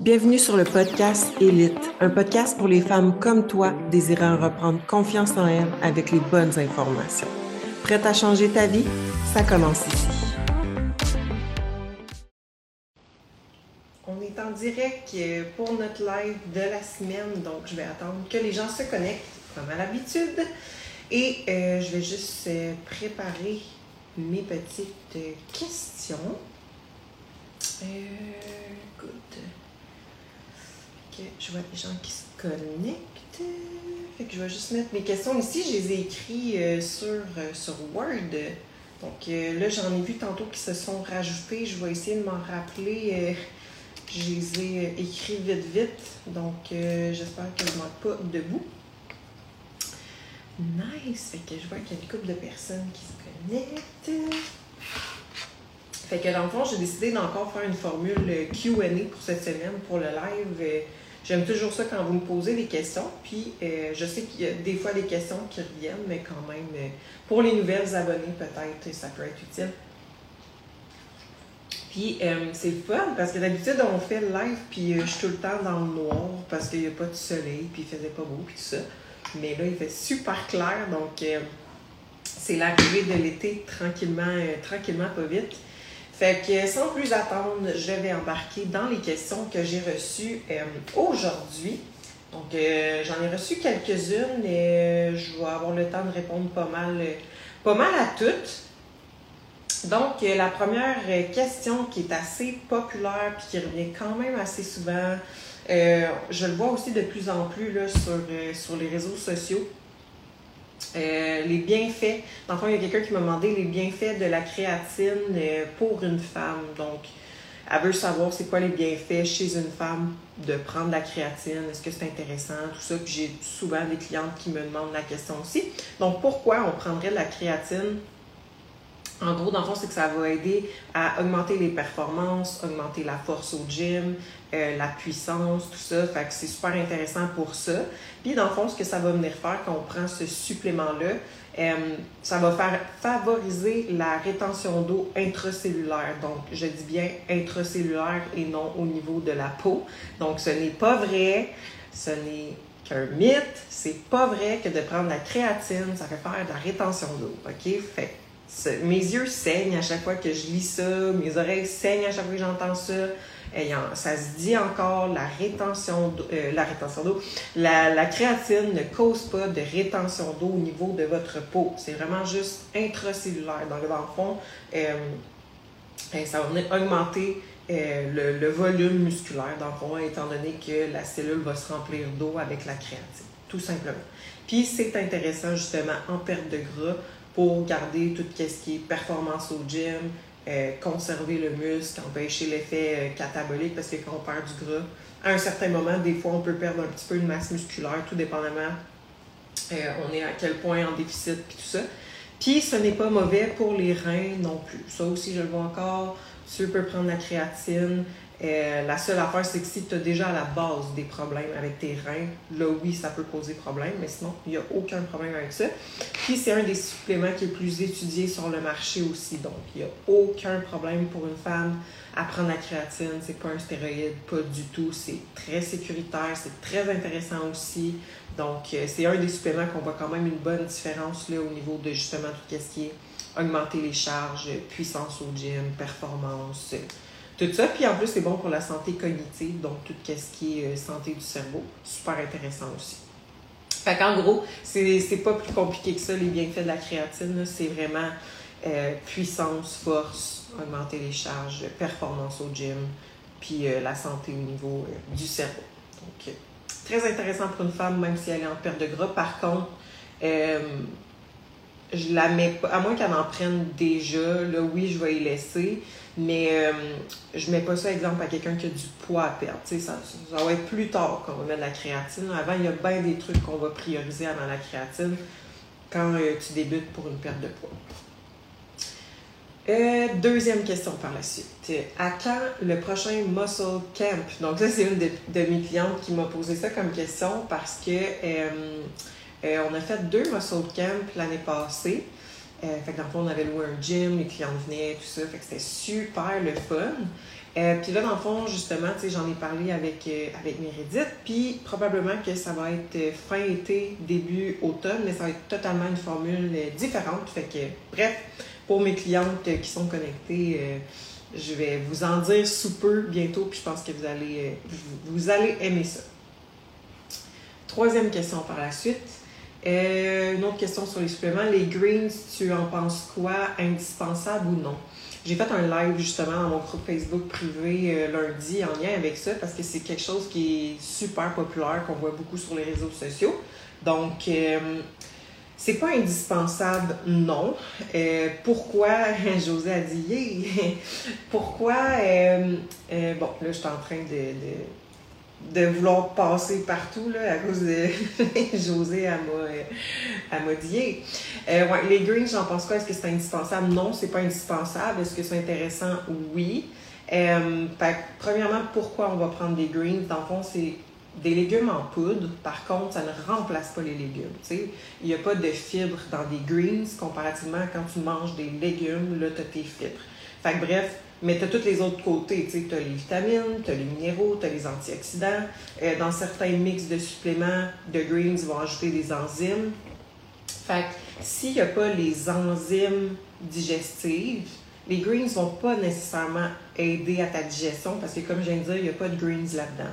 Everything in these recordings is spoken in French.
Bienvenue sur le podcast Élite, un podcast pour les femmes comme toi désirant reprendre confiance en elles avec les bonnes informations. Prête à changer ta vie? Ça commence ici. On est en direct pour notre live de la semaine, donc je vais attendre que les gens se connectent comme à l'habitude. Et euh, je vais juste euh, préparer mes petites questions. Euh. Je vois des gens qui se connectent. Fait que je vais juste mettre mes questions ici. Je les ai écrites sur, sur Word. Donc là, j'en ai vu tantôt qui se sont rajoutés. Je vais essayer de m'en rappeler. je les ai écrits vite, vite. Donc j'espère que je ne manque pas debout. Nice! Fait que je vois qu'il y a une couple de personnes qui se connectent. Fait que dans le fond, j'ai décidé d'encore faire une formule QA pour cette semaine, pour le live. J'aime toujours ça quand vous me posez des questions. Puis euh, je sais qu'il y a des fois des questions qui reviennent, mais quand même, euh, pour les nouvelles abonnés, peut-être, ça peut être utile. Puis euh, c'est fun parce que d'habitude, on fait le live, puis je suis tout le temps dans le noir parce qu'il n'y a pas de soleil, puis il faisait pas beau, puis tout ça. Mais là, il fait super clair, donc c'est l'arrivée de l'été tranquillement, tranquillement, pas vite. Fait que sans plus attendre, je vais embarquer dans les questions que j'ai reçues euh, aujourd'hui. Donc, j'en ai reçu quelques-unes et je vais avoir le temps de répondre pas mal, pas mal à toutes. Donc, la première question qui est assez populaire puis qui revient quand même assez souvent, euh, je le vois aussi de plus en plus là, sur, euh, sur les réseaux sociaux. Euh, les bienfaits. Dans le fond, il y a quelqu'un qui m'a demandé les bienfaits de la créatine pour une femme. Donc, elle veut savoir c'est quoi les bienfaits chez une femme de prendre la créatine. Est-ce que c'est intéressant? Tout ça? Puis j'ai souvent des clientes qui me demandent la question aussi. Donc, pourquoi on prendrait de la créatine en gros, dans le fond, c'est que ça va aider à augmenter les performances, augmenter la force au gym, euh, la puissance, tout ça. Fait que c'est super intéressant pour ça. Puis, dans le fond, ce que ça va venir faire quand on prend ce supplément-là, euh, ça va faire favoriser la rétention d'eau intracellulaire. Donc, je dis bien intracellulaire et non au niveau de la peau. Donc, ce n'est pas vrai. Ce n'est qu'un mythe. C'est pas vrai que de prendre la créatine, ça fait faire de la rétention d'eau. OK? Fait mes yeux saignent à chaque fois que je lis ça, mes oreilles saignent à chaque fois que j'entends ça. ça se dit encore, la rétention d'eau, euh, la rétention d'eau, la, créatine ne cause pas de rétention d'eau au niveau de votre peau. C'est vraiment juste intracellulaire. Donc, dans le fond, euh, ça va venir augmenter euh, le, le, volume musculaire, dans le fond, étant donné que la cellule va se remplir d'eau avec la créatine, tout simplement. Puis, c'est intéressant justement en perte de gras pour garder tout ce qui est performance au gym, euh, conserver le muscle, empêcher l'effet euh, catabolique parce que quand on perd du gras, à un certain moment, des fois, on peut perdre un petit peu de masse musculaire, tout dépendamment euh, on est à quel point en déficit, puis tout ça. Puis, ce n'est pas mauvais pour les reins non plus. Ça aussi, je le vois encore. Tu peux prendre la créatine. Euh, la seule affaire, c'est que si tu as déjà à la base des problèmes avec tes reins, là oui, ça peut poser problème, mais sinon, il n'y a aucun problème avec ça. Puis c'est un des suppléments qui est plus étudié sur le marché aussi, donc il n'y a aucun problème pour une femme à prendre la créatine. C'est pas un stéroïde, pas du tout. C'est très sécuritaire, c'est très intéressant aussi. Donc euh, c'est un des suppléments qu'on voit quand même une bonne différence là, au niveau de justement tout ce qui est augmenter les charges, puissance au gym, performance tout ça. Puis en plus, c'est bon pour la santé cognitive, donc tout ce qui est euh, santé du cerveau. Super intéressant aussi. Fait qu'en gros, c'est pas plus compliqué que ça, les bienfaits de la créatine. C'est vraiment euh, puissance, force, augmenter les charges, performance au gym, puis euh, la santé au niveau du cerveau. Donc, très intéressant pour une femme, même si elle est en perte de gras. Par contre, je la mets pas, à moins qu'elle en prenne déjà, là, oui, je vais y laisser, mais euh, je mets pas ça, exemple, à quelqu'un qui a du poids à perdre. Ça, ça va être plus tard qu'on va mettre de la créatine. Avant, il y a bien des trucs qu'on va prioriser avant la créatine quand euh, tu débutes pour une perte de poids. Euh, deuxième question par la suite. À quand le prochain Muscle Camp? Donc, ça, c'est une de, mes clientes qui m'a posé ça comme question parce que euh, on a fait deux muscle camp l'année passée. Euh, fait que dans le fond, on avait loué un gym, les clients venaient, tout ça. Fait que c'était super le fun. Euh, puis là, dans le fond, justement, j'en ai parlé avec, euh, avec Meredith, puis probablement que ça va être fin été, début automne, mais ça va être totalement une formule différente. Fait que, bref, pour mes clientes qui sont connectées, je vais vous en dire sous peu bientôt, puis je pense que vous allez, vous allez aimer ça. Troisième question par la suite. Euh, une autre question sur les suppléments. Les greens, tu en penses quoi? Indispensable ou non? J'ai fait un live justement dans mon groupe Facebook privé euh, lundi en lien avec ça parce que c'est quelque chose qui est super populaire, qu'on voit beaucoup sur les réseaux sociaux. Donc, euh, c'est pas indispensable, non. pourquoi, José a dit, pourquoi, bon, là, je suis en train de de vouloir passer partout là, à cause de José à Modier. Euh, ouais, les greens, j'en pense quoi? Est-ce que c'est indispensable? Non, c'est pas indispensable. Est-ce que c'est intéressant? Oui. Euh, premièrement, pourquoi on va prendre des greens? Dans le fond, c'est des légumes en poudre. Par contre, ça ne remplace pas les légumes. Il n'y a pas de fibres dans des greens comparativement quand tu manges des légumes, là, tu as tes fibres. Fait bref, mais tu as tous les autres côtés. Tu as les vitamines, tu as les minéraux, tu as les antioxydants. Euh, dans certains mix de suppléments de greens, ils vont ajouter des enzymes. Fait que s'il n'y a pas les enzymes digestives, les greens ne vont pas nécessairement aider à ta digestion parce que, comme je viens de dire, il n'y a pas de greens là-dedans.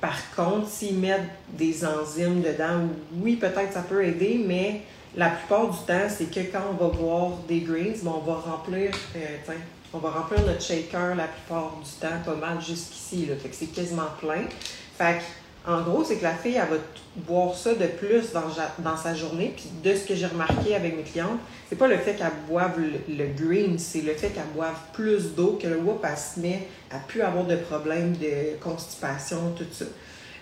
Par contre, s'ils mettent des enzymes dedans, oui, peut-être ça peut aider, mais la plupart du temps, c'est que quand on va boire des greens, on va remplir, euh, on va remplir notre shaker la plupart du temps, pas mal jusqu'ici. Fait que c'est quasiment plein. Fait que, en gros, c'est que la fille, elle va boire ça de plus dans, sa journée. Puis de ce que j'ai remarqué avec mes clientes, c'est pas le fait qu'elle boive le, green, c'est le fait qu'elle boive plus d'eau, que le whoop, elle se met à plus avoir de problèmes de constipation, tout ça.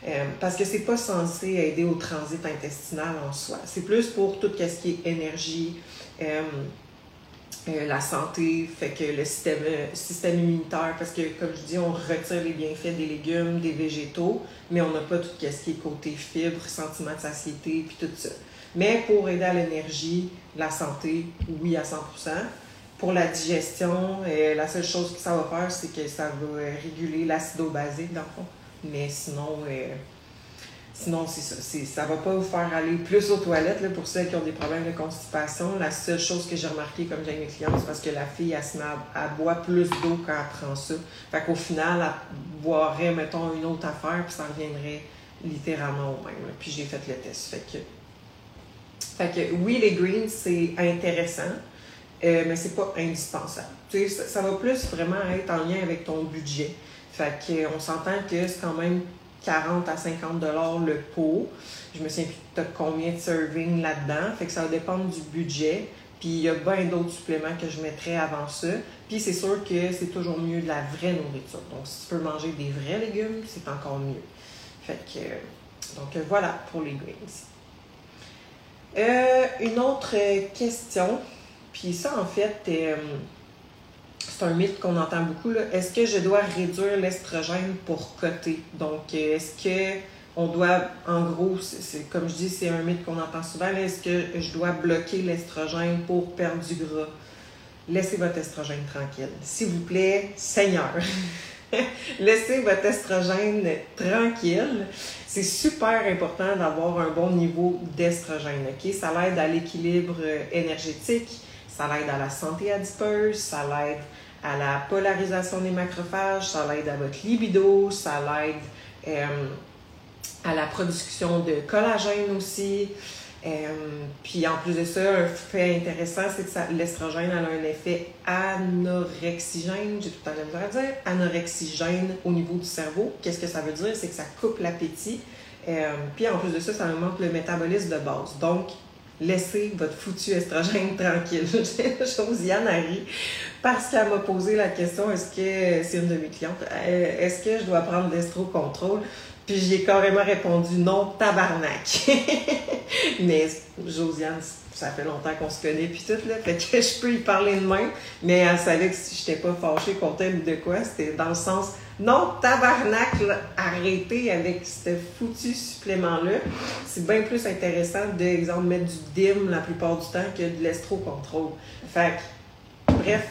Euh, parce que c'est pas censé aider au transit intestinal en soi. C'est plus pour tout ce qui est énergie, euh, euh, la santé, fait que le système, euh, système immunitaire, parce que comme je dis, on retire les bienfaits des légumes, des végétaux, mais on n'a pas tout ce qui est côté fibre, sentiment de satiété, puis tout ça. Mais pour aider à l'énergie, la santé, oui à 100%. Pour la digestion, euh, la seule chose que ça va faire, c'est que ça va réguler l'acido-basique dans le fond. Mais sinon, Sinon, c'est ça. Ça va pas vous faire aller plus aux toilettes pour celles qui ont des problèmes de constipation. La seule chose que j'ai remarqué comme j'ai mes clients, c'est parce que la fille, elle, se boit plus d'eau quand elle prend ça. Fait qu'au final, elle boirait, mettons, une autre affaire, puis ça reviendrait littéralement au même. Puis j'ai fait le test. Fait que, fait que oui, les greens, c'est intéressant, euh, mais c'est pas indispensable. Tu sais, ça, ça, va plus vraiment être en lien avec ton budget. Fait qu'on s'entend que c'est quand même 40 à 50 dollars le pot. Je me souviens plus tu as combien de servings là-dedans. Fait que ça va dépendre du budget. Puis il y a bien d'autres suppléments que je mettrais avant ça. Puis c'est sûr que c'est toujours mieux de la vraie nourriture. Donc si tu peux manger des vrais légumes, c'est encore mieux. Fait que donc voilà pour les greens. Euh, une autre question. Puis ça en fait, euh, c'est un mythe qu'on entend beaucoup. Est-ce que je dois réduire l'estrogène pour coter? Donc, est-ce que on doit, en gros, c'est, comme je dis, c'est un mythe qu'on entend souvent, est-ce que je dois bloquer l'estrogène pour perdre du gras? Laissez votre estrogène tranquille. S'il vous plaît, Seigneur. Laissez votre estrogène tranquille. C'est super important d'avoir un bon niveau d'estrogène. ok? Ça l'aide à l'équilibre énergétique, ça l'aide à la santé adipeuse, ça l'aide à la polarisation des macrophages, ça l'aide à votre libido, ça l'aide euh, à la production de collagène aussi. Euh, puis en plus de ça, un fait intéressant, c'est que l'estrogène a un effet anorexigène, j'ai tout le temps à dire, anorexigène au niveau du cerveau. Qu'est-ce que ça veut dire? C'est que ça coupe l'appétit. Euh, puis en plus de ça, ça augmente le métabolisme de base. Donc, laissez votre foutu estrogène tranquille. Josiane ri parce qu'elle m'a posé la question est-ce que c'est une de mes clientes euh, est-ce que je dois prendre l'estro-contrôle? Puis j'ai carrément répondu non, tabarnak. mais Josiane, ça fait longtemps qu'on se connaît puis tout là, fait que je peux y parler de même, mais elle savait que si j'étais pas fâchée contre elle de quoi, c'était dans le sens non, tabarnak, arrêtez avec ce foutu supplément-là. C'est bien plus intéressant d'exemple mettre du DIM la plupart du temps que de l'estro-contrôle. Fait bref,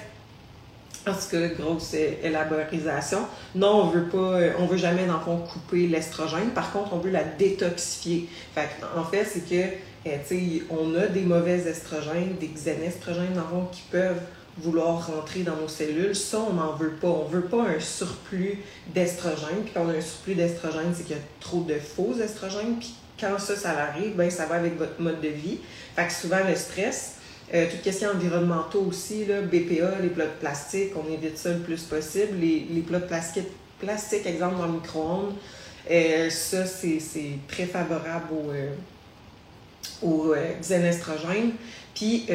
En tout cas, grosse élaborisation. Non, on veut pas, on veut jamais, dans le fond, couper l'estrogène. Par contre, on veut la détoxifier. Fait en fait, c'est que, eh, on a des mauvais estrogènes, des xénestrogènes, dans le fond, qui peuvent vouloir rentrer dans nos cellules. Ça, on n'en veut pas. On veut pas un surplus d'estrogène. Puis quand on a un surplus d'estrogène, c'est qu'il y a trop de faux estrogènes. Puis quand ça, ça arrive, ben ça va avec votre mode de vie. Fait que souvent, le stress, euh, toutes questions environnementaux aussi, là, BPA, les plats de plastique, on évite ça le plus possible. Les, les plats de plastique, plastique, exemple dans le micro-ondes, euh, ça, c'est très favorable au, euh, au xénestrogène. Puis,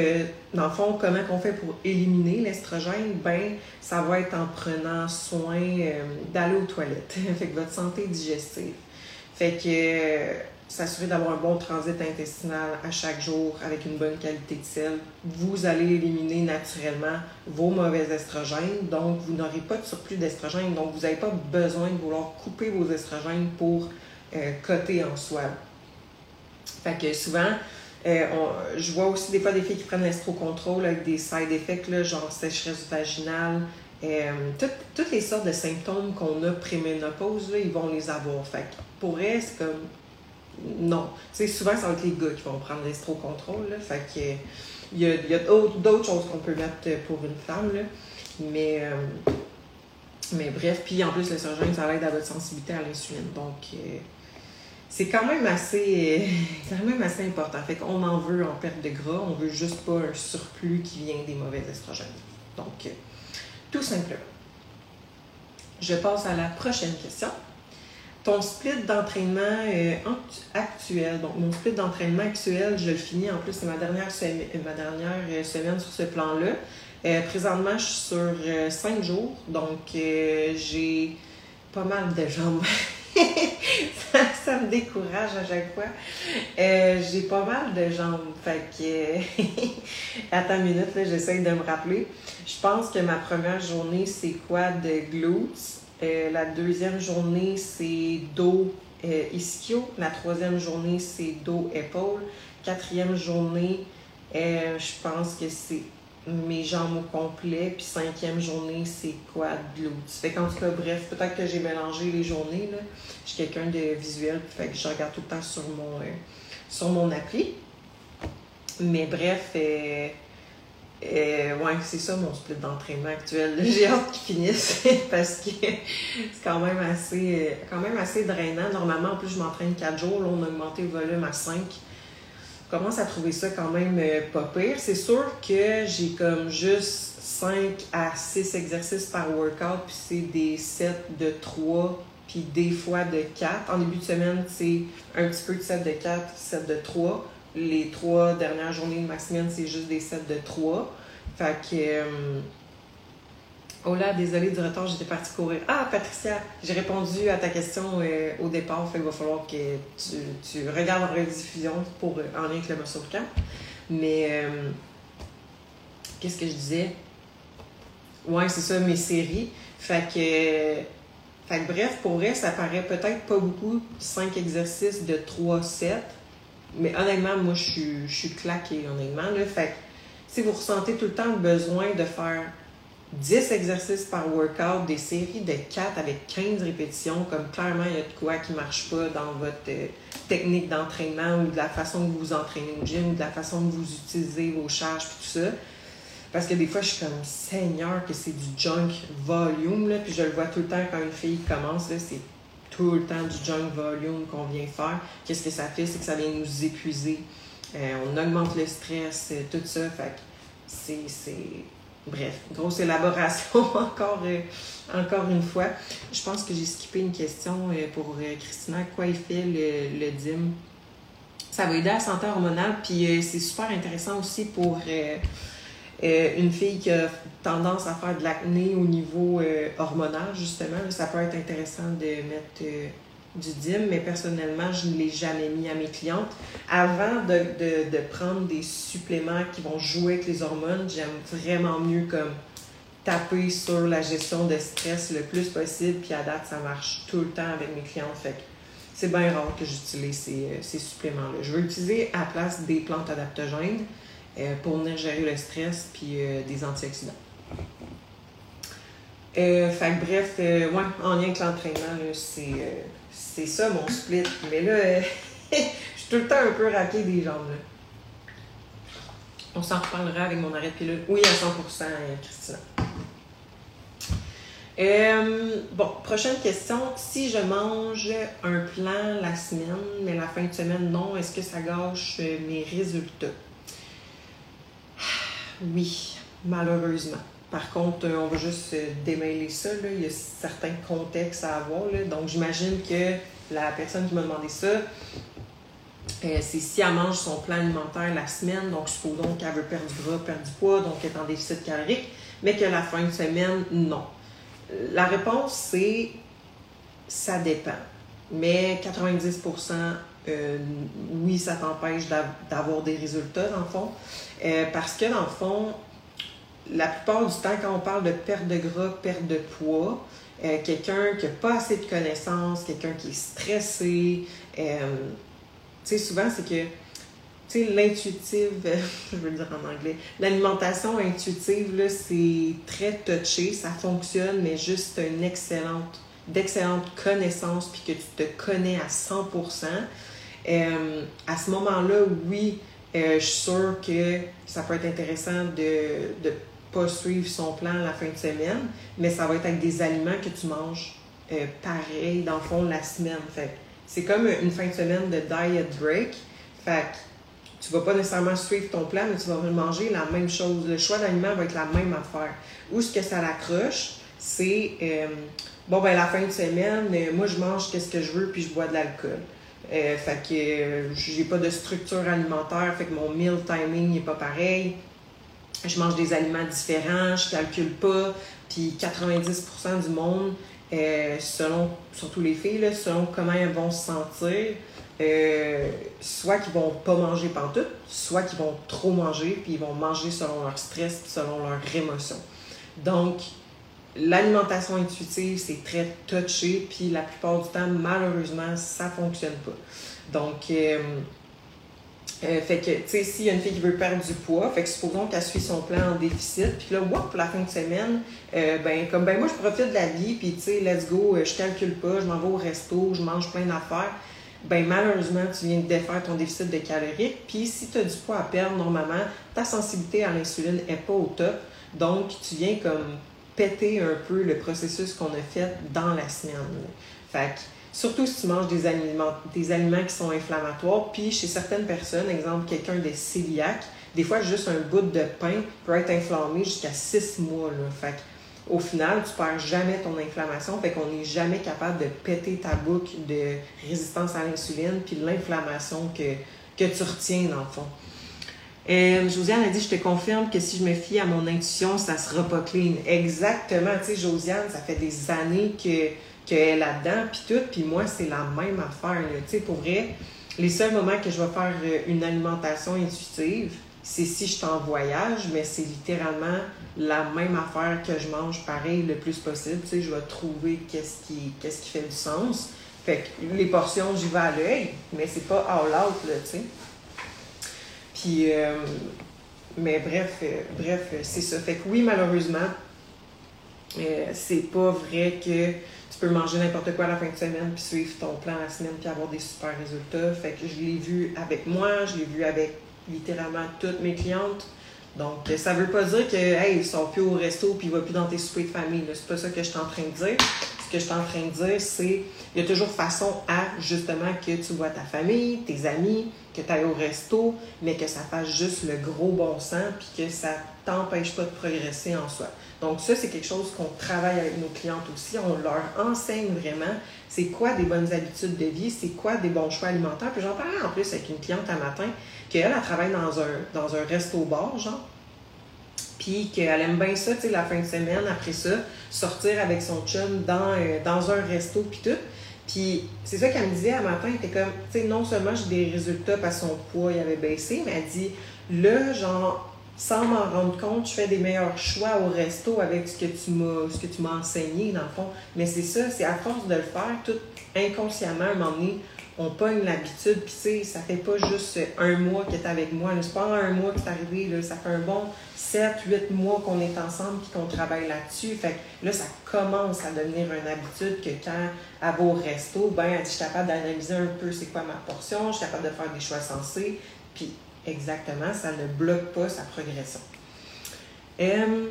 dans le fond, comment on fait pour éliminer l'estrogène? Ben, ça va être en prenant soin d'aller aux toilettes, fait que votre santé digestive. Fait que s'assurer d'avoir un bon transit intestinal à chaque jour avec une bonne qualité de sel. Vous allez éliminer naturellement vos mauvais estrogènes, donc vous n'aurez pas de surplus d'estrogènes, donc vous n'avez pas besoin de vouloir couper vos estrogènes pour euh, coter en soi. Fait que souvent, euh, je vois aussi des fois des filles qui prennent l'estrocontrôle avec des side effects, là, genre sécheresse vaginale, euh, toutes, les sortes de symptômes qu'on a pré-ménopause, ils vont les avoir. Fait pour elle, c'est comme non. c'est souvent, ça va être les gars qui vont prendre l'estro-contrôle. Fait que, il y a, d'autres choses qu'on peut mettre pour une femme. Là. Mais, euh, mais bref, puis en plus, le surgène, ça aide à votre sensibilité à l'insuline. Donc, euh, c'est quand même assez quand même assez important. Fait qu'on en veut en perte de gras, on veut juste pas un surplus qui vient des mauvais estrogènes. Donc, euh, tout simplement. Je passe à la prochaine question ton split d'entraînement euh, actuel, donc mon split d'entraînement actuel, je le finis en plus, c'est ma dernière, semaine, ma dernière euh, semaine sur ce plan-là. Euh, présentement, je suis sur cinq jours, donc j'ai pas mal de jambes. ça, me décourage à chaque fois. j'ai pas mal de jambes. Fait que. Attends une minute, j'essaie de me rappeler. Je pense que ma première journée, c'est quoi de glutes? Euh, la deuxième journée, c'est dos euh, ischio. La troisième journée, c'est dos épaule. Quatrième journée, euh, je pense que c'est mes jambes au complet. Puis cinquième journée, c'est quad glutes. Fait qu'en tout cas, bref, peut-être que j'ai mélangé les journées. Là. Je suis quelqu'un de visuel, fait que je regarde tout le temps sur mon, sur mon appli. Mais bref, euh, ouais, c'est ça mon split d'entraînement actuel. J'ai hâte qu'il finisse parce que c'est quand même assez euh, quand même assez drainant. Normalement, en plus, je m'entraîne 4 jours. Là, on a augmenté le volume à 5. Commence à trouver ça quand même euh, pas pire. C'est sûr que j'ai comme juste 5 à 6 exercices par workout, puis c'est des sets de 3, puis des fois de 4. En début de semaine, c'est un petit peu de 7 de 4, 7 de 3 les trois dernières journées de ma semaine, c'est juste des sets de trois. Fait que. Euh, oh là, désolé du retard, j'étais partie courir. Ah, Patricia, j'ai répondu à ta question euh, au départ, fait qu'il va falloir que tu, tu regardes en rediffusion pour, euh, en lien avec le muscle. Mais. Qu'est-ce que je disais? Ouais, c'est ça, mes séries. Fait que. Fait que bref, pour vrai, ça paraît peut-être pas beaucoup, cinq exercices de trois sets. Mais honnêtement, moi, je suis, je suis claquée, honnêtement. Là. Fait si vous ressentez tout le temps le besoin de faire 10 exercices par workout, des séries de 4 avec 15 répétitions, comme clairement il y a de quoi qui ne marche pas dans votre euh, technique d'entraînement ou de la façon que vous vous entraînez au gym ou de la façon que vous utilisez vos charges et tout ça. Parce que des fois, je suis comme Seigneur que c'est du junk volume, là, puis je le vois tout le temps quand une fille commence, c'est tout le temps du junk volume qu'on vient faire. Qu'est-ce que ça fait? C'est que ça vient nous épuiser. Euh, on augmente le stress, euh, tout ça. Fait c'est. Bref, grosse élaboration encore, euh, encore une fois. Je pense que j'ai skippé une question pour Christina. Quoi il fait le, le DIM? Ça va aider à la santé hormonale, puis c'est super intéressant aussi pour euh, une fille qui a tendance à faire de l'acné au niveau euh, hormonal, justement, ça peut être intéressant de mettre euh, du DIM, mais personnellement, je ne l'ai jamais mis à mes clientes. Avant de, de, prendre des suppléments qui vont jouer avec les hormones, j'aime vraiment mieux comme taper sur la gestion de stress le plus possible, puis à date, ça marche tout le temps avec mes clientes. Fait c'est bien rare que j'utilise ces, ces suppléments-là. Je veux utiliser à la place des plantes adaptogènes, euh, pour venir gérer le stress puis euh, des antioxydants. Euh, fait bref, euh, ouais, en lien avec l'entraînement, c'est, euh, c'est ça mon split. Mais là, euh, je suis tout le temps un peu raqué des jambes. On s'en reparlera avec mon arrêt de pilule. Oui, à 100%, euh, Christina. Euh, bon, prochaine question. Si je mange un plan la semaine, mais la fin de semaine, non, est-ce que ça gâche mes résultats? Oui, malheureusement. Par contre, euh, on va juste euh, démêler ça. Il y a certains contextes à avoir. Donc, j'imagine que la personne qui m'a demandé ça, euh, c'est si elle mange son plan alimentaire la semaine, donc supposons qu'elle veut perdre du gras, perdre du poids, donc elle est en déficit calorique, mais que la fin de semaine, non. La réponse, c'est ça dépend. Mais 90%, euh, oui, ça t'empêche d'av- d'avoir des résultats, dans le fond. Parce que, dans le fond, la plupart du temps, quand on parle de perte de gras, perte de poids, euh, quelqu'un qui n'a pas assez de connaissances, quelqu'un qui est stressé, euh, tu sais, souvent, c'est que, tu sais, l'intuitive, je veux le dire en anglais, l'alimentation intuitive, là, c'est très touché, ça fonctionne, mais juste une excellente, d'excellentes connaissances, puis que tu te connais à 100%. Euh, à ce moment-là, oui, je suis sûre que ça peut être intéressant de pas suivre son plan la fin de semaine, mais ça va être avec des aliments que tu manges euh, pareil, dans le fond, la semaine. Fait c'est comme une fin de semaine de diet break. Fait tu vas pas nécessairement suivre ton plan, mais tu vas manger la même chose. Le choix d'aliments va être la même affaire. Où ce que ça l'accroche, c'est euh, bon ben la fin de semaine, euh, moi je mange qu'est-ce que je veux puis je bois de l'alcool. Euh, fait que j'ai pas de structure alimentaire, fait que mon meal timing n'est pas pareil. Je mange des aliments différents, je calcule pas, puis 90% du monde, euh, selon, surtout les filles, là, selon comment elles vont se sentir, euh, soit qu'ils vont pas manger pantoute, soit qu'ils vont trop manger, puis ils vont manger selon leur stress, selon leur émotion. Donc, l'alimentation intuitive, c'est très touché, puis la plupart du temps, malheureusement, ça fonctionne pas. Donc, euh, euh, fait que, tu sais, s'il y a une fille qui veut perdre du poids, fait que supposons qu'elle suit son plan en déficit, puis là, whoop, la fin de semaine, euh, ben, comme, ben, moi, je profite de la vie, puis, tu sais, let's go, euh, je calcule pas, je m'en vais au resto, je mange plein d'affaires. Ben, malheureusement, tu viens de défaire ton déficit de calories, puis si tu as du poids à perdre, normalement, ta sensibilité à l'insuline est pas au top, donc tu viens comme péter un peu le processus qu'on a fait dans la semaine. Fait que, surtout si tu manges des aliments, qui sont inflammatoires, puis chez certaines personnes, exemple quelqu'un de cœliaque, des fois juste un bout de pain peut être inflammé jusqu'à six mois. Là. Fait au final, tu perds jamais ton inflammation, fait qu'on n'est jamais capable de péter ta boucle de résistance à l'insuline puis l'inflammation que, que tu retiens dans le fond. Euh, Josiane a dit, je te confirme que si je me fie à mon intuition, ça sera pas clean. Exactement. Tu sais, Josiane, ça fait des années que qu'elle est là-dedans, puis tout, puis moi, c'est la même affaire. Tu sais, pour vrai, les seuls moments que je vais faire euh, une alimentation intuitive, c'est si je suis en voyage, mais c'est littéralement la même affaire que je mange pareil le plus possible. Tu sais, je vais trouver qu'est-ce qui, qu'est-ce qui fait du sens. Fait que les portions, j'y vais à l'œil, mais c'est pas all out, tu sais. Puis, euh, mais bref, euh, bref, c'est ça. Fait que oui, malheureusement, c'est pas vrai que peux manger n'importe quoi la fin de semaine puis suivre ton plan la semaine puis avoir des super résultats. Fait que je l'ai vu avec moi, je l'ai vu avec littéralement toutes mes clientes. Donc, euh, ça veut pas dire que, hey, ils sont plus au resto puis ils vont plus dans tes soupers de famille. C'est pas ça que je suis en train de dire. Que je suis en train de dire, c'est il y a toujours façon à, justement, que tu vois ta famille, tes amis, que tu ailles au resto, mais que ça fasse juste le gros bon sens puis que ça t'empêche pas de progresser en soi. Donc, ça, c'est quelque chose qu'on travaille avec nos clientes aussi. On leur enseigne vraiment c'est quoi des bonnes habitudes de vie, c'est quoi des bons choix alimentaires. Puis j'en parlais en plus avec une cliente un matin, qu'elle, elle travaille dans un, dans un resto-bar, genre. Puis qu'elle aime bien ça, tu sais, la fin de semaine, après ça, sortir avec son chum dans, euh, dans un resto, puis tout. Puis c'est ça qu'elle me disait un matin, elle était comme, tu sais, non seulement j'ai des résultats parce que son poids il avait baissé, mais elle dit, là, genre, sans m'en rendre compte, je fais des meilleurs choix au resto avec ce que tu m'as, enseigné, dans le fond. Mais c'est ça, c'est à force de le faire, tout inconsciemment, à un moment on pogne l'habitude, puis tu sais, ça fait pas juste un mois que tu avec moi. C'est pas un mois que c'est arrivé, là, ça fait un bon 7, 8 mois qu'on est ensemble puis qu'on travaille là-dessus. Fait que là, ça commence à devenir une habitude que quand elle va au resto, ben, elle dit, je suis capable d'analyser un peu c'est quoi ma portion, je suis capable de faire des choix sensés, puis exactement, ça ne bloque pas sa progression. Euh,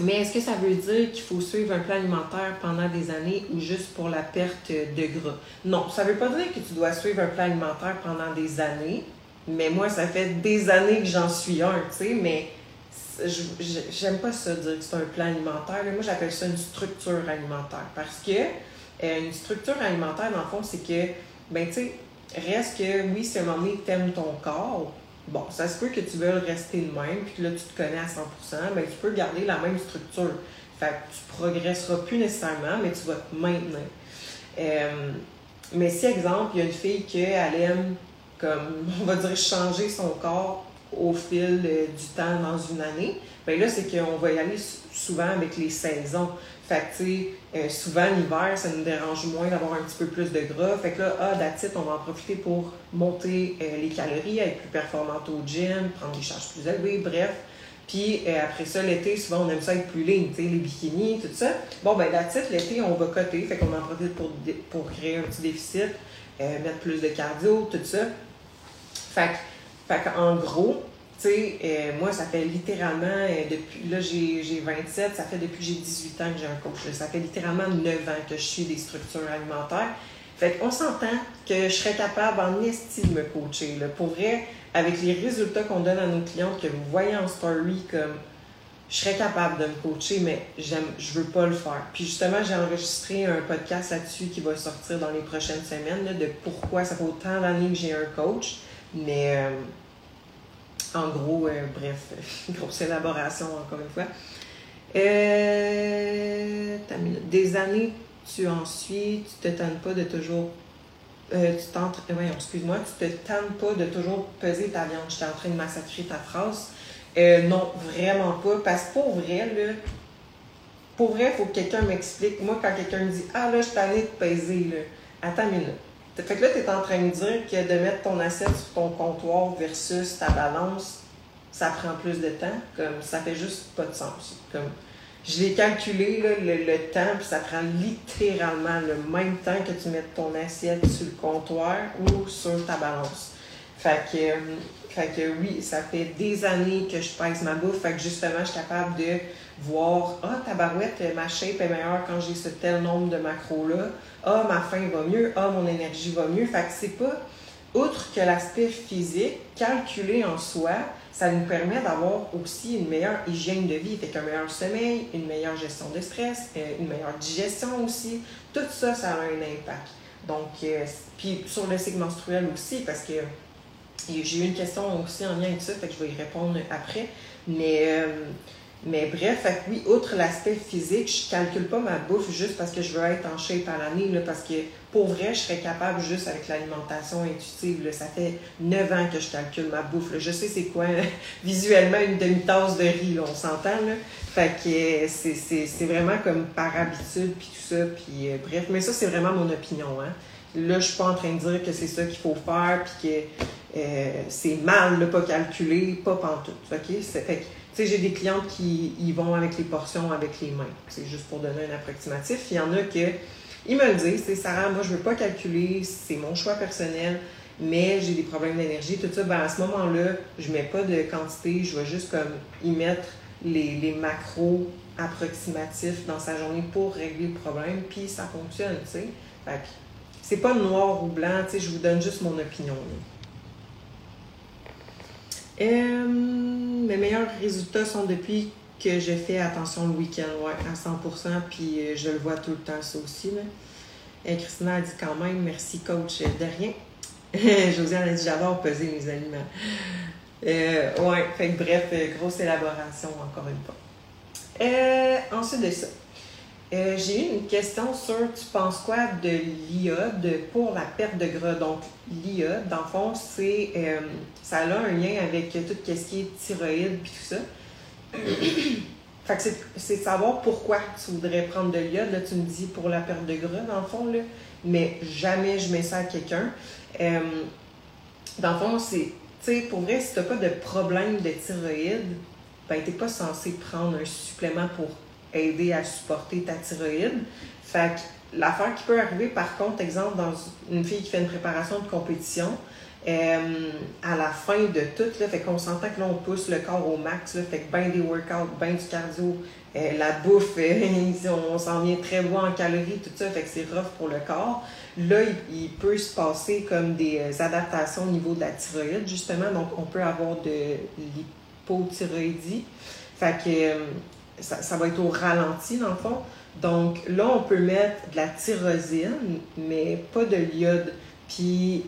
mais est-ce que ça veut dire qu'il faut suivre un plan alimentaire pendant des années ou juste pour la perte de gras? Non, ça ne veut pas dire que tu dois suivre un plan alimentaire pendant des années. Mais moi, ça fait des années que j'en suis un, tu sais, mais j'aime pas ça dire que c'est un plan alimentaire. Moi, j'appelle ça une structure alimentaire parce que euh, une structure alimentaire, dans le fond, c'est que, ben, tu sais, reste que, oui, à un moment donné, tu aimes ton corps, Bon, ça se peut que tu veuilles rester le même, puis que là, tu te connais à 100%, mais tu peux garder la même structure. Fait que tu progresseras plus nécessairement, mais tu vas te maintenir. Euh, mais si, exemple, il y a une fille qui aime, comme, on va dire, changer son corps au fil euh, du temps dans une année, bien là, c'est qu'on va y aller souvent avec les saisons. Fait que, tu euh, souvent, l'hiver, ça nous dérange moins d'avoir un petit peu plus de gras. Fait que là, ah, d'attitude, on va en profiter pour monter euh, les calories, être plus performante au gym, prendre des charges plus élevées, bref. Puis euh, après ça, l'été, souvent, on aime ça être plus ligne, tu sais, les bikinis, tout ça. Bon, ben, d'attitude, l'été, on va coter. Fait qu'on en profite pour, pour créer un petit déficit, mettre plus de cardio, tout ça. Fait, fait qu'en gros, tu sais, euh, moi, ça fait littéralement, euh, depuis, là, j'ai 27, ça fait depuis que j'ai 18 ans que j'ai un coach. Ça fait littéralement 9 ans que je suis des structures alimentaires. Fait qu'on s'entend que je serais capable en estime de me coacher. Là. Pour vrai, avec les résultats qu'on donne à nos clientes, que vous voyez en story, comme je serais capable de me coacher, mais j'aime, je veux pas le faire. Puis justement, j'ai enregistré un podcast là-dessus qui va sortir dans les prochaines semaines, de pourquoi ça fait autant d'années que j'ai un coach. Mais euh, en gros, euh, bref, grosse élaboration encore une fois. Euh, des années, tu en suis, tu te tannes pas de toujours. Euh, tu tentes, ouais, excuse-moi, tu te tannes pas de toujours peser ta viande. J'étais en train de massacrer ta phrase. non, vraiment pas. Parce que pour vrai, là, pour vrai, il faut que quelqu'un m'explique. Moi, quand quelqu'un me dit Ah là, je suis allée de peser, là, attends une minute. Fait que là, tu es en train de dire que de mettre ton assiette sur ton comptoir versus ta balance, ça prend plus de temps? Comme ça fait juste pas de sens. Comme je l'ai calculé, le, temps, puis ça prend littéralement le même temps que tu mettes ton assiette sur le comptoir ou sur ta balance. Fait que, euh, fait que oui, ça fait des années que je pèse ma bouffe. Fait que justement, je suis capable de voir Ah, ta barouette, ma shape est meilleure quand j'ai ce tel nombre de macros-là. Ah, ma faim va mieux. Ah, mon énergie va mieux. Fait que c'est pas, outre que l'aspect physique, calculé en soi, ça nous permet d'avoir aussi une meilleure hygiène de vie, fait un meilleur sommeil, une meilleure gestion de stress, euh, une meilleure digestion aussi. Tout ça, ça a un impact. Donc, euh, puis sur le cycle menstruel aussi, parce que j'ai eu une question aussi en lien avec ça, fait que je vais y répondre après. Mais euh, mais bref, oui, outre l'aspect physique, je calcule pas ma bouffe juste parce que je veux être en shape à l'année, parce que pour vrai, je serais capable juste avec l'alimentation intuitive. Ça fait neuf ans que je calcule ma bouffe. Je sais c'est quoi visuellement une demi-tasse de riz, on s'entend. Fait que c'est vraiment comme par habitude, puis tout ça, puis euh, bref. Mais ça, c'est vraiment mon opinion. Hein. Là, je suis pas en train de dire que c'est ça qu'il faut faire, puis que euh, c'est mal de pas calculer, pas pantoute. OK? Fait tu j'ai des clientes qui vont avec les portions avec les mains. C'est juste pour donner un approximatif. Il y en a que ils me le disent, c'est Sarah, moi je veux pas calculer, c'est mon choix personnel, mais j'ai des problèmes d'énergie, tout ça. Ben, à ce moment-là, je mets pas de quantité, je vais juste y mettre les, macros approximatifs dans sa journée pour régler le problème, puis ça fonctionne, tu sais. Fait c'est pas noir ou blanc, tu sais, je vous donne juste mon opinion. Euh, mes meilleurs résultats sont depuis que je fais attention le week-end, ouais, à 100%, puis euh, je le vois tout le temps, ça aussi. Là. Et euh, Christina a dit quand même, merci coach, de rien. Josiane a dit, j'adore peser mes aliments. ouais, fait bref, grosse élaboration encore une fois. ensuite de ça, euh, j'ai une question sur tu penses quoi de l'iode pour la perte de gras? Donc, l'iode, dans le fond, c'est euh, ça a un lien avec tout ce qui est thyroïde et tout ça. Fait que c'est de savoir pourquoi tu voudrais prendre de l'iode. Là, tu me dis pour la perte de gras, dans le fond, là, mais jamais je mets ça à quelqu'un. Euh, dans le fond, c'est, tu sais, pour vrai, si tu n'as pas de problème de thyroïde, ben, tu n'es pas censé prendre un supplément pour aider à supporter ta thyroïde. Fait que l'affaire qui peut arriver, par contre, exemple, dans une fille qui fait une préparation de compétition, euh, à la fin de tout, là, fait qu'on s'entend que là, on pousse le corps au max, là, fait que ben des workouts, ben du cardio, euh, la bouffe, euh, on s'en vient très loin en calories, tout ça, fait que c'est rough pour le corps. Là, il, peut se passer comme des adaptations au niveau de la thyroïde, justement, donc on peut avoir de l'hypothyroïdie. Fait que ça, va être au ralenti, dans le fond. Donc là, on peut mettre de la tyrosine, mais pas de l'iode. Puis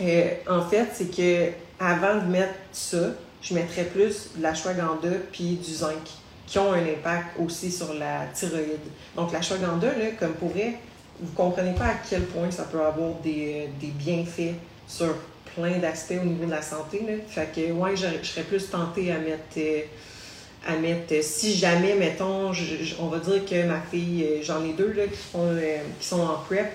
euh, en fait, c'est que avant de mettre ça, je mettrais plus de la l'ashwagandha puis du zinc qui ont un impact aussi sur la thyroïde. Donc l'ashwagandha, là, comme pourrait, vous comprenez pas à quel point ça peut avoir des, des bienfaits sur plein d'aspects au niveau de la santé. Là. Fait que ouais, je, serais plus tentée à mettre euh, à mettre si jamais, mettons, on va dire que ma fille, euh, j'en ai deux là, qui, font, qui sont en prep,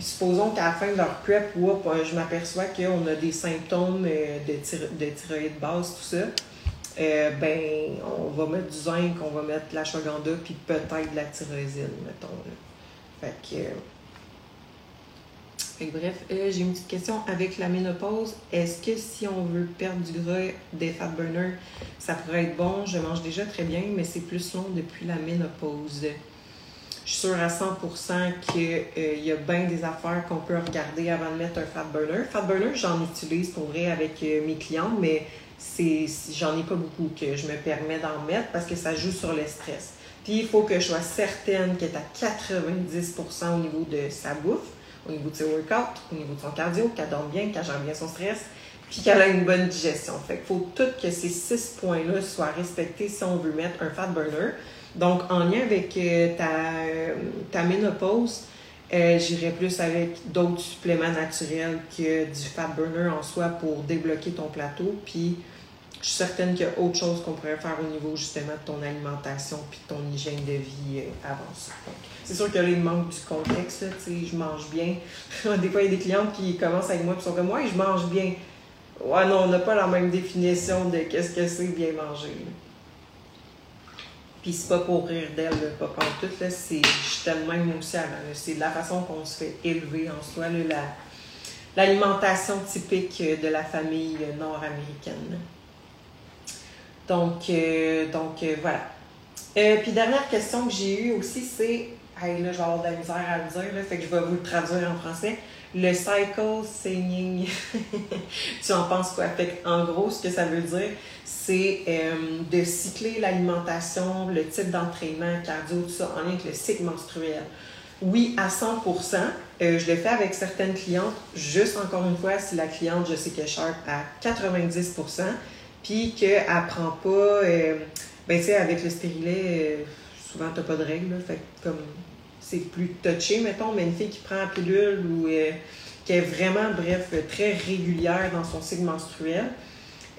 supposons qu'à la fin de leur prep, euh, je m'aperçois qu'on a des symptômes euh, de, de thyroïde basse, tout ça. Euh, ben, on va mettre du zinc, on va mettre de la l'ashwagandha, puis peut-être de la tyrosine, mettons. Fait que, bref, j'ai une petite question avec la ménopause. Est-ce que si on veut perdre du gras des fat burners, ça pourrait être bon? Je mange déjà très bien, mais c'est plus long depuis la ménopause. Je suis sûre à 100% qu'il euh, y a bien des affaires qu'on peut regarder avant de mettre un fat burner. Fat burner, j'en utilise pour vrai avec euh, mes clients, mais j'en ai pas beaucoup que je me permets d'en mettre parce que ça joue sur le stress. Puis il faut que je sois certaine qu'elle est à 90% au niveau de sa bouffe, au niveau de ses workouts, au niveau de son cardio, qu'elle dorme bien, qu'elle gère bien son stress, puis qu'elle a une bonne digestion. Fait qu'il faut tout que ces six points-là soient respectés si on veut mettre un fat burner. Donc, en lien avec euh, ta, ménopause, euh, j'irais plus avec d'autres suppléments naturels que du fat burner en soi pour débloquer ton plateau. Puis, je suis certaine qu'il y a autre chose qu'on pourrait faire au niveau justement de ton alimentation puis de ton hygiène de vie euh, avant ça. C'est sûr que là, il manque du contexte. Tu sais, je mange bien. des fois, il y a des clientes qui commencent avec moi et sont comme Moi, je mange bien. Ouais, non, on n'a pas la même définition de qu'est-ce que c'est bien manger. Puis c'est pas pour rire d'elle, pas pour tout, là, c'est, je tellement même aussi. C'est la façon qu'on se fait élever en soi, la, l'alimentation typique de la famille nord-américaine. Donc, euh, donc euh, voilà. Euh, puis dernière question que j'ai eue aussi, c'est. Hey, là, je vais avoir de la misère à le dire, là, fait que je vais vous le traduire en français. Le cycle singing, tu en penses quoi? Fait en gros, ce que ça veut dire, c'est de cycler l'alimentation, le type d'entraînement, cardio, tout ça, en lien avec le cycle menstruel. Oui, à 100% euh, Je le fais avec certaines clientes, juste encore une fois, si la cliente, je sais qu'elle sharp à 90 puis qu'elle prend pas, euh, ben tu sais, avec le stérilet, souvent, tu n'as pas de règles, fait comme c'est plus touché, mettons, mais une fille qui prend la pilule ou euh, qui est vraiment, bref, très régulière dans son cycle menstruel,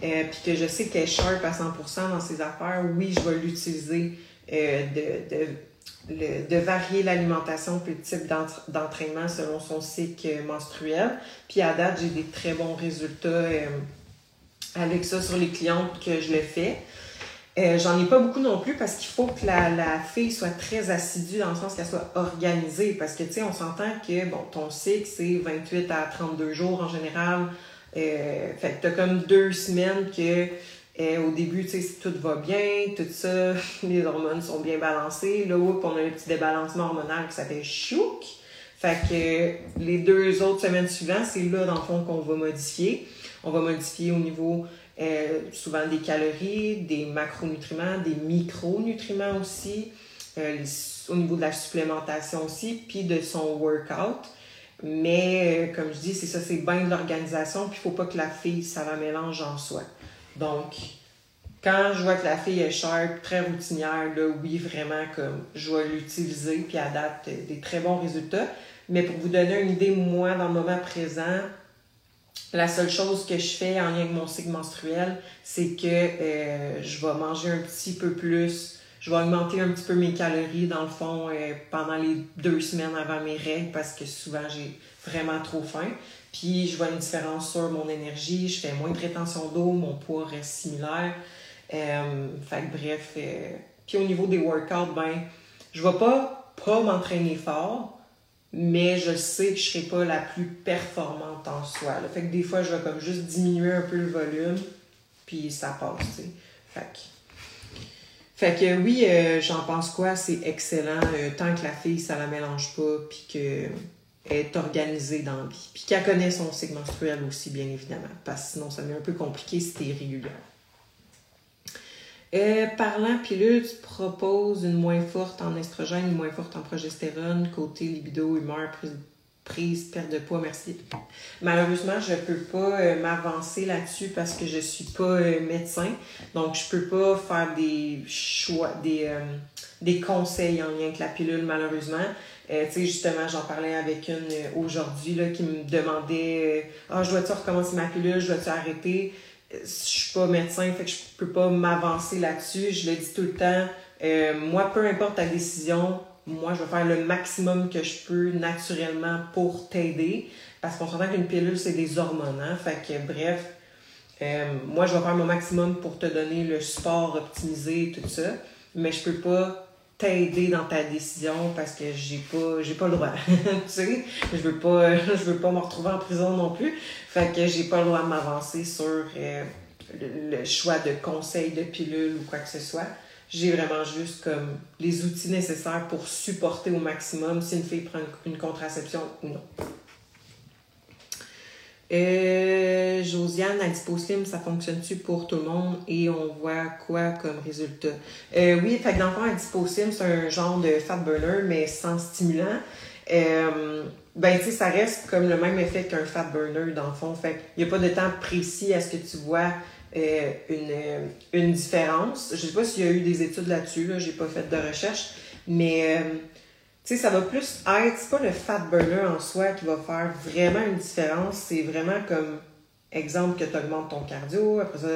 euh, puis que je sais qu'elle est sharp à 100% dans ses affaires, oui, je vais l'utiliser euh, de, de, de, varier l'alimentation puis le type d'entraînement selon son cycle menstruel. Puis à date, j'ai des très bons résultats avec ça sur les clientes que je le fais. Euh, j'en ai pas beaucoup non plus parce qu'il faut que la, la, fille soit très assidue dans le sens qu'elle soit organisée. Parce que, tu sais, on s'entend que, bon, ton cycle, c'est 28 à 32 jours en général. Euh, fait que t'as comme deux semaines que, euh, au début, tu sais, tout va bien, tout ça, les hormones sont bien balancées. Là, on a un petit débalancement hormonal qui s'appelle chouk. Fait que les deux autres semaines suivantes, c'est là, dans le fond, qu'on va modifier. On va modifier au niveau euh, souvent des calories, des macronutriments, des micronutriments aussi, euh, au niveau de la supplémentation aussi, puis de son workout. Mais euh, comme je dis, c'est ça, c'est bien de l'organisation, puis il ne faut pas que la fille, ça la mélange en soi. Donc, quand je vois que la fille est sharp, très routinière, là, oui, vraiment, comme je vais l'utiliser, puis date des très bons résultats. Mais pour vous donner une idée, moi, dans le moment présent, La seule chose que je fais en lien avec mon cycle menstruel, c'est que euh, je vais manger un petit peu plus. Je vais augmenter un petit peu mes calories, dans le fond, euh, pendant les deux semaines avant mes règles, parce que souvent j'ai vraiment trop faim. Puis je vois une différence sur mon énergie, je fais moins de rétention d'eau, mon poids reste similaire. Euh, fait que bref. puis au niveau des workouts, ben, je vais pas, pas m'entraîner fort, mais je sais que je serai pas la plus performante en soi. Fait que des fois, je vais comme juste diminuer un peu le volume, puis ça passe. Fait que... Oui, euh, j'en pense quoi, c'est excellent, euh, tant que la fille, ça la mélange pas, puis qu'elle est organisée dans la vie. Puis qu'elle connaît son cycle menstruel aussi, bien évidemment, parce que sinon, ça devient un peu compliqué si t'es irrégulière. Euh, parlant pilule, tu proposes une moins forte en estrogène, une moins forte en progestérone, côté libido, humeur, prise, perte de poids, merci. Malheureusement, je peux pas euh, m'avancer là-dessus parce que je suis pas euh, médecin. Donc, je peux pas faire des choix, des, des conseils en lien avec la pilule, malheureusement. tu sais, justement, j'en parlais avec une aujourd'hui qui me demandait Ah, je dois-tu recommencer ma pilule, je dois-tu arrêter? Je suis pas médecin, fait que je peux pas m'avancer là-dessus. Je le dis tout le temps. Euh, moi, peu importe ta décision, moi, je vais faire le maximum que je peux naturellement pour t'aider. Parce qu'on s'entend qu'une pilule, c'est des hormones. Hein? Fait que, bref, euh, moi, je vais faire mon maximum pour te donner le support optimisé, tout ça. Mais je peux pas t'aider dans ta décision parce que j'ai pas j'ai pas le droit. Tu sais je veux pas je veux pas me retrouver en prison non plus. Fait que j'ai pas le droit de m'avancer sur euh, le, choix de conseils de pilules ou quoi que ce soit. J'ai vraiment juste comme les outils nécessaires pour supporter au maximum si une fille prend une contraception ou non euh, Josiane, la Slim, ça fonctionne-tu pour tout le monde et on voit quoi comme résultat? Euh, oui, fait que dans le fond, Slim, c'est un genre de fat burner, mais sans stimulant. Euh, ben, tu sais, ça reste comme le même effet qu'un fat burner, dans le fond. Fait il n'y a pas de temps précis à ce que tu vois euh, une, une différence. Je sais pas s'il y a eu des études là-dessus, là, j'ai pas fait de recherche, mais tu sais, ça va plus être, c'est pas le fat burner en soi qui va faire vraiment une différence, c'est vraiment comme exemple que tu augmentes ton cardio, après ça,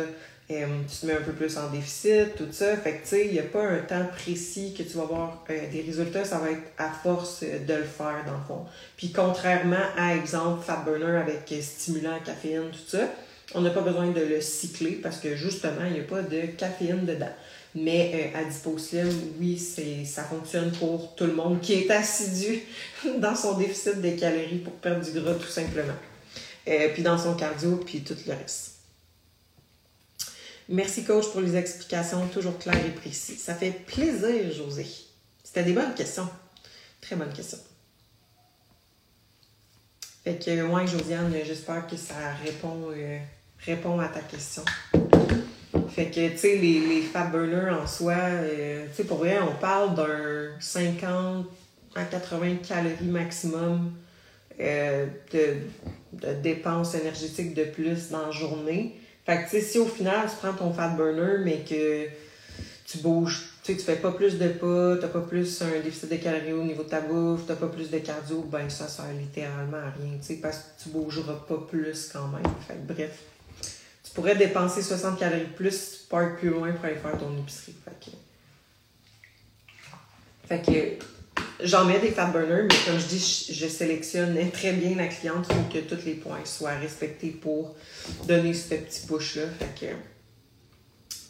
euh, tu te mets un peu plus en déficit, tout ça. Fait que, tu sais, il n'y a pas un temps précis que tu vas voir euh, des résultats, ça va être à force de le faire, dans le fond. Puis, contrairement à, exemple, Fat Burner avec stimulant, caféine, tout ça, on n'a pas besoin de le cycler parce que, justement, il n'y a pas de caféine dedans. Mais euh, à Slim, oui, ça fonctionne pour tout le monde qui est assidu dans son déficit de calories pour perdre du gras, tout simplement. Euh, puis dans son cardio, puis tout le reste. Merci, coach, pour les explications toujours claires et précises. Ça fait plaisir, José. C'était des bonnes questions. Très bonnes questions. Fait que, moi, Josiane, j'espère que ça répond, euh, répond à ta question. Fait que, tu sais, les, les fat burners en soi, euh, tu sais, pour vrai, on parle d'un 50 à 80 calories maximum euh, de, de, dépenses énergétiques de plus dans la journée. Fait que, tu sais, si au final, tu prends ton fat burner, mais que tu bouges, tu sais, tu fais pas plus de pas, t'as pas plus un déficit de calories au niveau de ta bouffe, t'as pas plus de cardio, ben ça sert littéralement à rien, tu sais, parce que tu bougeras pas plus quand même. Fait que, bref pourrais dépenser 60 calories plus, partir plus loin pour aller faire ton épicerie. Fait que, j'en mets des fat burners, mais comme je dis, je, sélectionne très bien la cliente pour que tous les points soient respectés pour donner ce petit push-là. Fait que,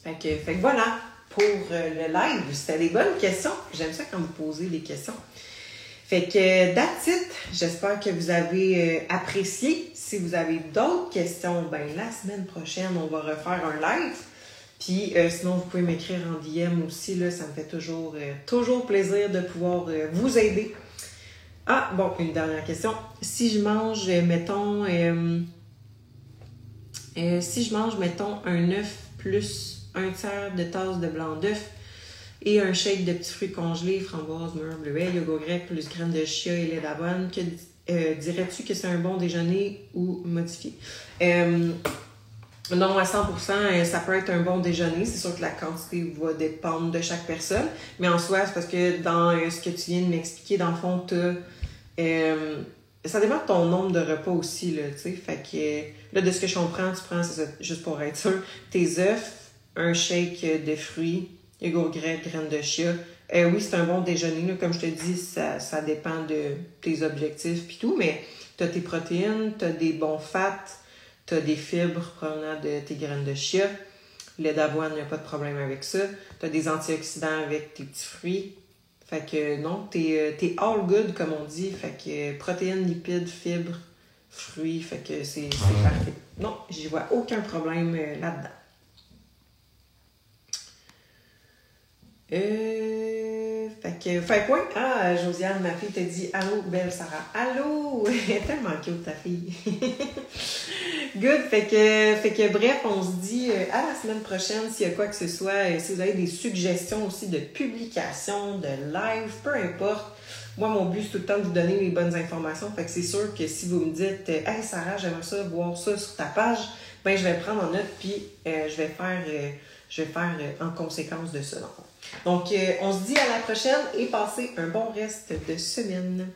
fait que, fait que voilà pour euh, le live. C'était des bonnes questions. J'aime ça quand vous posez des questions. Fait que, that's it. J'espère que vous avez euh, apprécié. Si vous avez d'autres questions, ben la semaine prochaine, on va refaire un live. Puis euh, sinon, vous pouvez m'écrire en DM aussi. Là, ça me fait toujours, euh, toujours plaisir de pouvoir vous aider. Ah, bon, une dernière question. Si je mange, mettons, si je mange, mettons, un œuf plus un tiers de tasse de blanc d'œuf, et un shake de petits fruits congelés, framboises, mûres, bleuets, yogourt grec, plus graines de chia et lait d'avoine. Que euh, dirais-tu que c'est un bon déjeuner ou modifié? Euh, non, à 100%, euh, ça peut être un bon déjeuner. C'est sûr que la quantité va dépendre de chaque personne. Mais en soi, c'est parce que dans ce que tu viens de m'expliquer, dans le fond, tu ça dépend de ton nombre de repas aussi, là, tu sais. Fait que, là, de ce que je comprends, tu prends, c'est ça, juste pour être sûr, tes œufs, un shake de fruits, grec, graines de chia. Euh, oui, c'est un bon déjeuner, là. Comme je te dis, ça, ça dépend de tes objectifs puis tout, mais t'as tes protéines, t'as des bons fats, t'as des fibres provenant de tes graines de chia. Lait d'avoine, il n'y a pas de problème avec ça. T'as des antioxydants avec tes petits fruits. Fait que non, t'es es all good, comme on dit. Fait que protéines, lipides, fibres, fruits. Fait que c'est parfait. Non, j'y vois aucun problème euh, là-dedans. Euh, fait que, fait quoi? Ah, Josiane, ma fille te dit Allô, belle Sarah. Allô! Tellement cute, ta fille. Good. Fait que, fait que, bref, on se dit euh, à la semaine prochaine s'il y a quoi que ce soit. Euh, si vous avez des suggestions aussi de publication, de live, peu importe. Moi, mon but, c'est tout le temps de vous donner les bonnes informations. Fait que c'est sûr que si vous me dites Hey Sarah, j'aimerais ça, voir ça sur ta page, ben je vais prendre en note puis je vais faire, je vais faire en conséquence de ça. Donc, euh, on se dit à la prochaine et passez un bon reste de semaine.